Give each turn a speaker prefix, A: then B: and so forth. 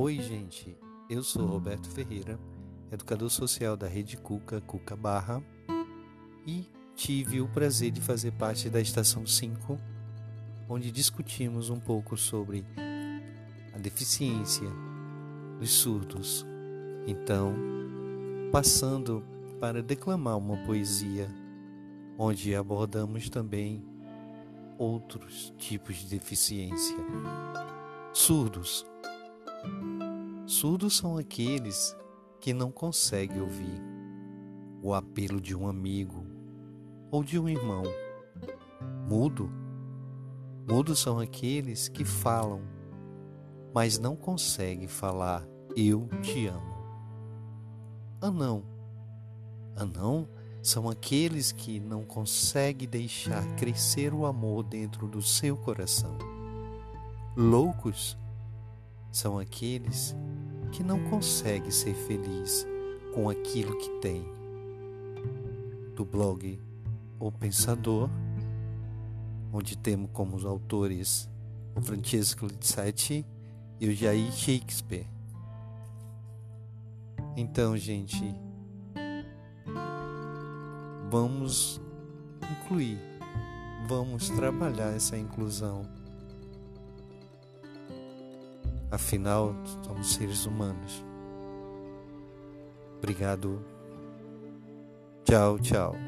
A: Oi, gente. Eu sou Roberto Ferreira, educador social da Rede Cuca, Cuca Barra, e tive o prazer de fazer parte da estação 5, onde discutimos um pouco sobre a deficiência dos surdos. Então, passando para declamar uma poesia, onde abordamos também outros tipos de deficiência. Surdos. Surdos são aqueles que não conseguem ouvir o apelo de um amigo ou de um irmão. Mudo. Mudos são aqueles que falam, mas não conseguem falar eu te amo. Anão. Anão são aqueles que não conseguem deixar crescer o amor dentro do seu coração. Loucos são aqueles que não conseguem ser felizes com aquilo que têm. Do blog O Pensador, onde temos como os autores o Francesco Lizzetti e o Jair Shakespeare. Então, gente, vamos incluir, vamos trabalhar essa inclusão. Afinal, somos seres humanos. Obrigado. Tchau, tchau.